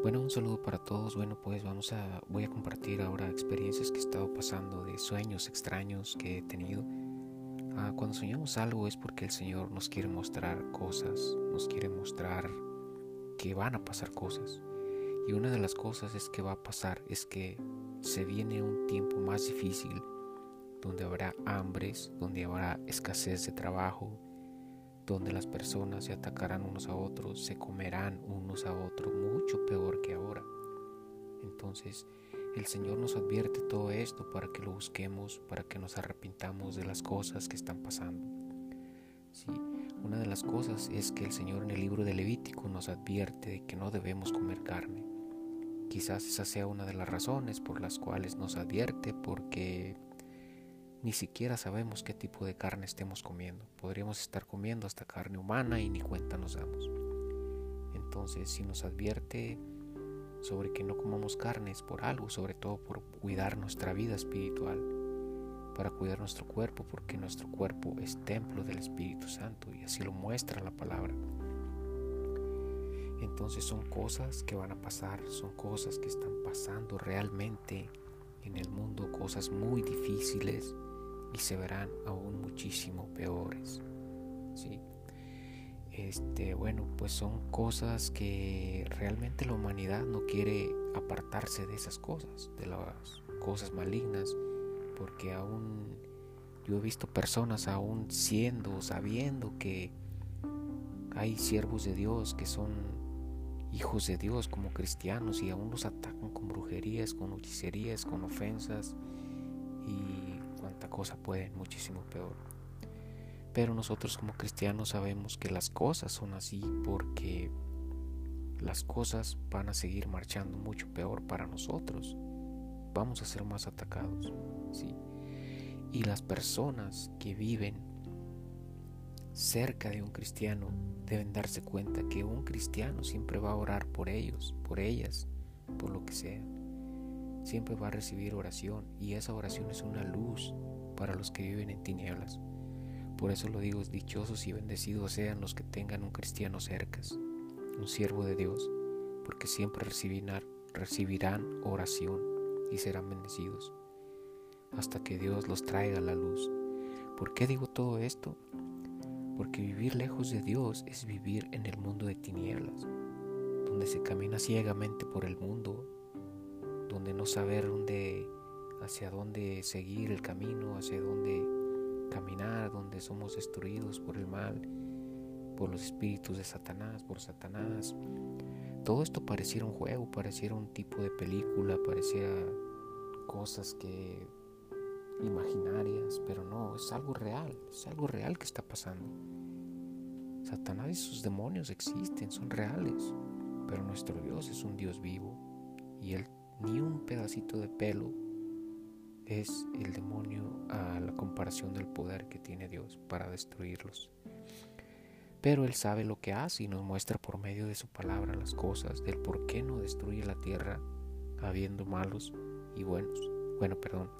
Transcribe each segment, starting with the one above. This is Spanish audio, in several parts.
Bueno, un saludo para todos. Bueno, pues vamos a voy a compartir ahora experiencias que he estado pasando de sueños extraños que he tenido. Ah, cuando soñamos algo es porque el Señor nos quiere mostrar cosas, nos quiere mostrar que van a pasar cosas. Y una de las cosas es que va a pasar es que se viene un tiempo más difícil donde habrá hambres, donde habrá escasez de trabajo, donde las personas se atacarán unos a otros, se comerán unos a otros, mucho peor que ahora. Entonces, el Señor nos advierte todo esto para que lo busquemos, para que nos arrepintamos de las cosas que están pasando. Sí, una de las cosas es que el Señor en el libro de Levítico nos advierte de que no debemos comer carne. Quizás esa sea una de las razones por las cuales nos advierte, porque ni siquiera sabemos qué tipo de carne estemos comiendo. Podríamos estar comiendo hasta carne humana y ni cuenta nos damos. Entonces, si nos advierte sobre que no comamos carnes por algo, sobre todo por cuidar nuestra vida espiritual, para cuidar nuestro cuerpo, porque nuestro cuerpo es templo del Espíritu Santo y así lo muestra la palabra. Entonces son cosas que van a pasar, son cosas que están pasando realmente en el mundo, cosas muy difíciles, y se verán aún muchísimo peores. ¿sí? Este, bueno, pues son cosas que realmente la humanidad no quiere apartarse de esas cosas, de las cosas malignas, porque aún yo he visto personas aún siendo, sabiendo que hay siervos de Dios que son hijos de Dios como cristianos y aún los atacan con brujerías, con hechicerías, con ofensas cuánta cosa puede, muchísimo peor. Pero nosotros como cristianos sabemos que las cosas son así porque las cosas van a seguir marchando mucho peor para nosotros. Vamos a ser más atacados, ¿sí? Y las personas que viven cerca de un cristiano deben darse cuenta que un cristiano siempre va a orar por ellos, por ellas, por lo que sea siempre va a recibir oración y esa oración es una luz para los que viven en tinieblas. Por eso lo digo, dichosos y bendecidos sean los que tengan un cristiano cerca, un siervo de Dios, porque siempre recibirán, recibirán oración y serán bendecidos hasta que Dios los traiga la luz. ¿Por qué digo todo esto? Porque vivir lejos de Dios es vivir en el mundo de tinieblas, donde se camina ciegamente por el mundo donde no saber dónde, hacia dónde seguir el camino, hacia dónde caminar, donde somos destruidos por el mal, por los espíritus de Satanás, por Satanás. Todo esto pareciera un juego, pareciera un tipo de película, pareciera cosas que imaginarias, pero no, es algo real, es algo real que está pasando. Satanás y sus demonios existen, son reales, pero nuestro Dios es un Dios vivo y Él ni un pedacito de pelo es el demonio a la comparación del poder que tiene Dios para destruirlos. Pero Él sabe lo que hace y nos muestra por medio de su palabra las cosas, del por qué no destruye la tierra habiendo malos y buenos. Bueno, perdón.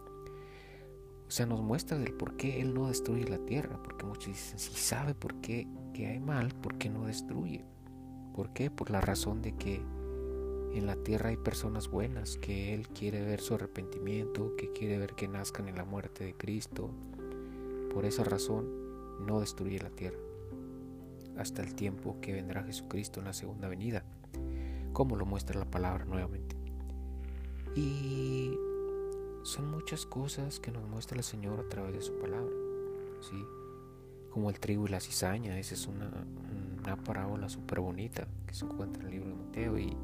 O sea, nos muestra del por qué Él no destruye la tierra, porque muchos dicen, si sabe por qué que hay mal, ¿por qué no destruye? ¿Por qué? Por la razón de que en la tierra hay personas buenas que Él quiere ver su arrepentimiento, que quiere ver que nazcan en la muerte de Cristo. Por esa razón no destruye la tierra hasta el tiempo que vendrá Jesucristo en la segunda venida, como lo muestra la palabra nuevamente. Y son muchas cosas que nos muestra el Señor a través de su palabra, ¿sí? como el trigo y la cizaña, esa es una, una parábola súper bonita que se encuentra en el libro de Mateo y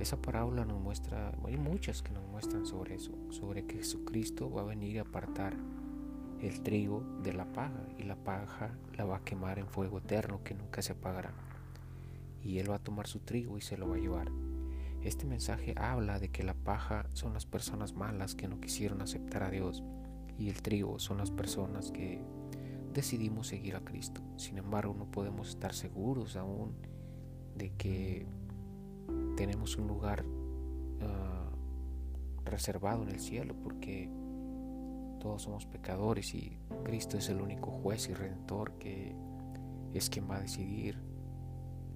esa parábola nos muestra, hay muchas que nos muestran sobre eso, sobre que Jesucristo va a venir a apartar el trigo de la paja y la paja la va a quemar en fuego eterno que nunca se apagará. Y Él va a tomar su trigo y se lo va a llevar. Este mensaje habla de que la paja son las personas malas que no quisieron aceptar a Dios y el trigo son las personas que decidimos seguir a Cristo. Sin embargo, no podemos estar seguros aún de que tenemos un lugar ah, reservado en el cielo porque todos somos pecadores y Cristo es el único juez y redentor que es quien va a decidir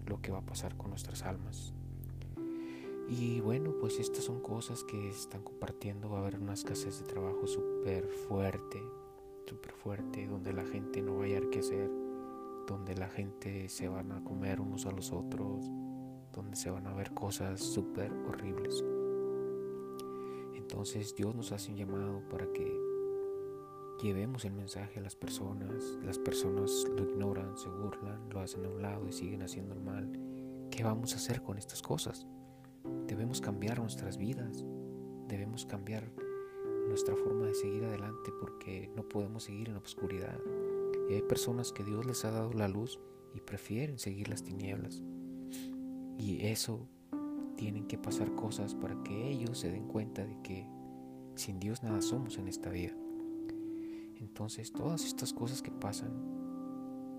lo que va a pasar con nuestras almas. Y bueno, pues estas son cosas que están compartiendo. Va a haber una escasez de trabajo súper fuerte, súper fuerte, donde la gente no va a hallar qué hacer, donde la gente se van a comer unos a los otros, donde se van a ver cosas súper horribles. Entonces Dios nos hace un llamado para que llevemos el mensaje a las personas. Las personas lo ignoran, se burlan, lo hacen a un lado y siguen haciendo el mal. ¿Qué vamos a hacer con estas cosas? Debemos cambiar nuestras vidas, debemos cambiar nuestra forma de seguir adelante porque no podemos seguir en la oscuridad. Y hay personas que Dios les ha dado la luz y prefieren seguir las tinieblas. Y eso tienen que pasar cosas para que ellos se den cuenta de que sin Dios nada somos en esta vida. Entonces todas estas cosas que pasan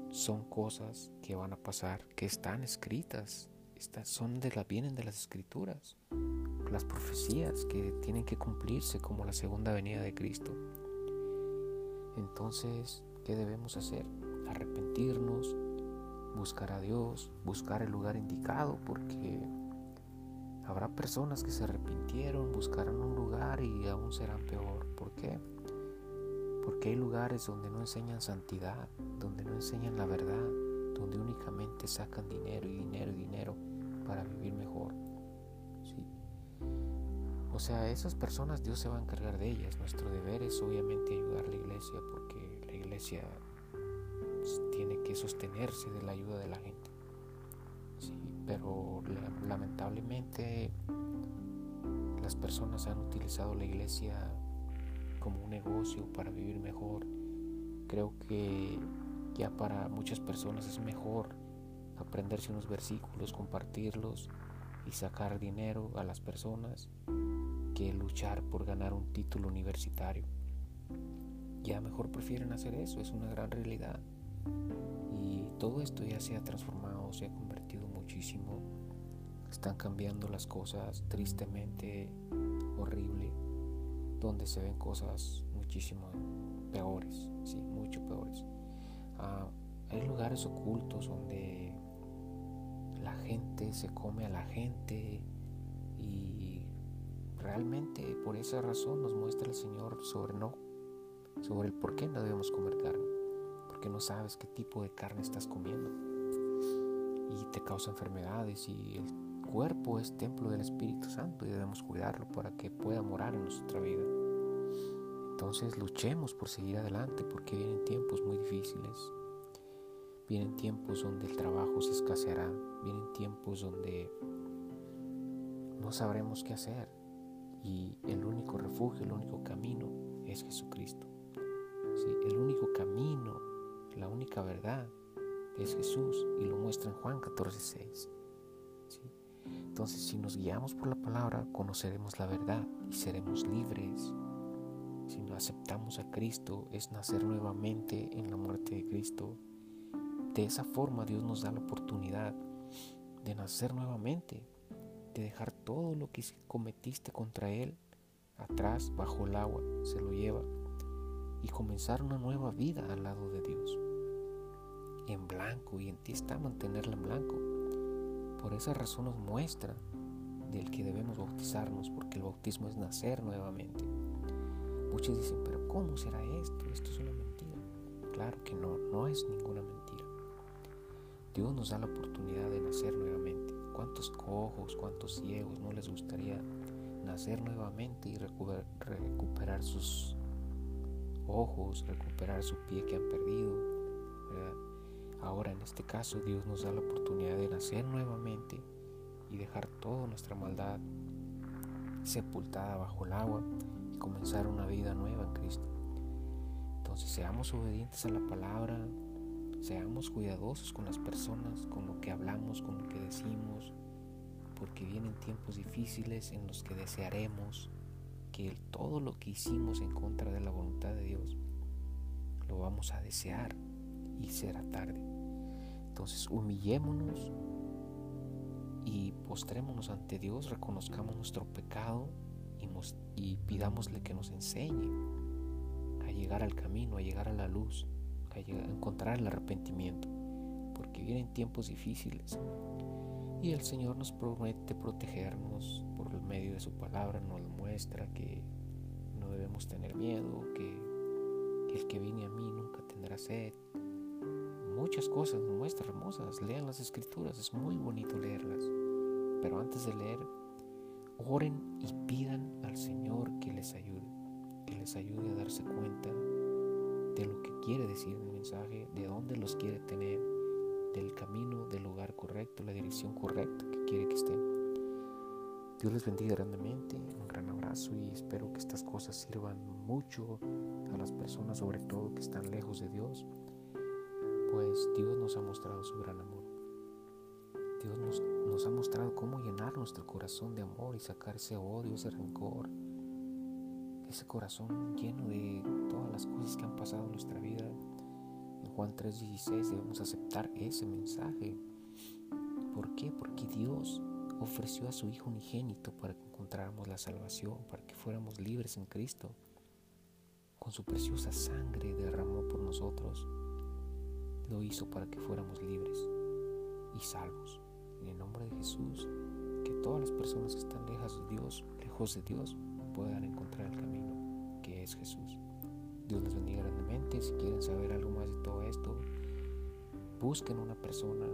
son cosas que van a pasar, que están escritas, estas son de la, vienen de las escrituras, las profecías que tienen que cumplirse como la segunda venida de Cristo. Entonces, ¿qué debemos hacer? Arrepentirnos, buscar a Dios, buscar el lugar indicado, porque habrá personas que se arrepintieron, buscarán un lugar y aún serán peor. ¿Por qué? Porque hay lugares donde no enseñan santidad, donde no enseñan la verdad, donde únicamente sacan dinero y dinero y dinero para vivir mejor. O sea, esas personas Dios se va a encargar de ellas. Nuestro deber es obviamente ayudar a la iglesia porque la iglesia tiene que sostenerse de la ayuda de la gente. Pero lamentablemente las personas han utilizado la iglesia como un negocio para vivir mejor. Creo que ya para muchas personas es mejor aprenderse unos versículos, compartirlos y sacar dinero a las personas que luchar por ganar un título universitario. Ya mejor prefieren hacer eso, es una gran realidad. Y todo esto ya se ha transformado, se ha convertido muchísimo. Están cambiando las cosas tristemente, horrible donde se ven cosas muchísimo peores, sí, mucho peores. Ah, hay lugares ocultos donde la gente se come a la gente y realmente por esa razón nos muestra el Señor sobre no, sobre el por qué no debemos comer carne, no sabes qué tipo de carne estás comiendo y te causa enfermedades y el cuerpo es templo del Espíritu Santo y debemos cuidarlo para que pueda morar en nuestra vida. Entonces luchemos por seguir adelante porque vienen tiempos muy difíciles. Vienen tiempos donde el trabajo se escaseará. Vienen tiempos donde no sabremos qué hacer. Y el único refugio, el único camino es Jesucristo. El único camino, la única verdad es Jesús y lo muestra en Juan 14:6. Entonces, si nos guiamos por la palabra, conoceremos la verdad y seremos libres. Si no aceptamos a Cristo, es nacer nuevamente en la muerte de Cristo. De esa forma Dios nos da la oportunidad de nacer nuevamente, de dejar todo lo que cometiste contra Él atrás, bajo el agua, se lo lleva, y comenzar una nueva vida al lado de Dios. En blanco, y en ti está mantenerla en blanco. Por esa razón nos muestra del que debemos bautizarnos, porque el bautismo es nacer nuevamente. Muchos dicen, pero ¿cómo será esto? Esto es una mentira. Claro que no, no es ninguna mentira. Dios nos da la oportunidad de nacer nuevamente. ¿Cuántos cojos, cuántos ciegos no les gustaría nacer nuevamente y recuperar, sus ojos, recuperar su pie que han perdido? Ahora en este caso Dios nos da la oportunidad de nacer nuevamente y dejar toda nuestra maldad sepultada bajo el agua y comenzar una vida nueva en Cristo. Entonces seamos obedientes a la palabra, seamos cuidadosos con las personas, con lo que hablamos, con lo que decimos, porque vienen tiempos difíciles en los que desearemos que todo lo que hicimos en contra de la voluntad de Dios lo vamos a desear y será tarde. Entonces humillémonos y postrémonos ante Dios, reconozcamos nuestro pecado y, pidámosle que nos enseñe a llegar al camino, a llegar a la luz, a, encontrar el arrepentimiento, porque vienen tiempos difíciles. Y el Señor nos promete protegernos por el medio de su palabra, nos muestra que no debemos tener miedo, que, el que viene a mí nunca tendrá sed. Muchas cosas nos muestra hermosas. Lean las escrituras, es muy bonito leerlas. Pero antes de leer, oren y pidan al Señor que les ayude, que les ayude a darse cuenta de lo que quiere decir el mensaje, de dónde los quiere tener del camino, del lugar correcto, la dirección correcta que quiere que estén. Dios les bendiga grandemente, un gran abrazo y espero que estas cosas sirvan mucho a las personas, sobre todo que están lejos de Dios, pues Dios nos ha mostrado su gran amor. Dios nos, ha mostrado cómo llenar nuestro corazón de amor y sacar ese odio, ese rencor, ese corazón lleno de todas las cosas que han pasado en nuestra vida Juan 3:16 debemos aceptar ese mensaje. ¿Por qué? Porque Dios ofreció a su Hijo unigénito para que encontráramos la salvación, para que fuéramos libres en Cristo. Con su preciosa sangre derramó por nosotros. Lo hizo para que fuéramos libres y salvos. En el nombre de Jesús, que todas las personas que están lejos de Dios, lejos de Dios, puedan encontrar el camino que es Jesús. Dios les bendiga grandemente. Si quieren saber algo más de todo esto, busquen una persona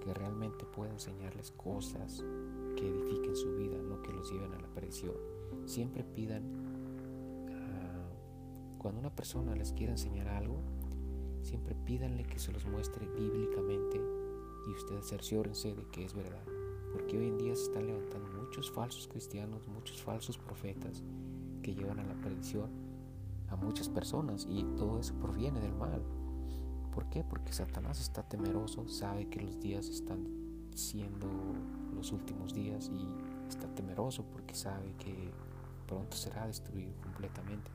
que realmente pueda enseñarles cosas que edifiquen su vida, no que los lleven a la perdición. Siempre pidan, ah, cuando una persona les quiera enseñar algo, siempre pídanle que se los muestre bíblicamente y ustedes cerciórense de que es verdad. Porque hoy en día se están levantando muchos falsos cristianos, muchos falsos profetas que llevan a la perdición a muchas personas y todo eso proviene del mal. ¿Por qué? Porque Satanás está temeroso, sabe que los días están siendo los últimos días y está temeroso porque sabe que pronto será destruido completamente.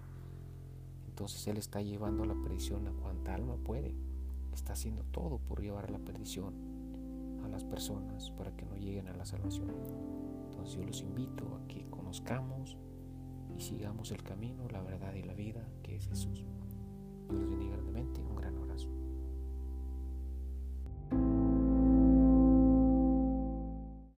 Entonces Él está llevando a la perdición a cuanta alma puede. Está haciendo todo por llevar a la perdición a las personas para que no lleguen a la salvación. Entonces yo los invito a que conozcamos y sigamos el camino, la verdad y la vida que es Jesús. Dios los bendiga grandemente.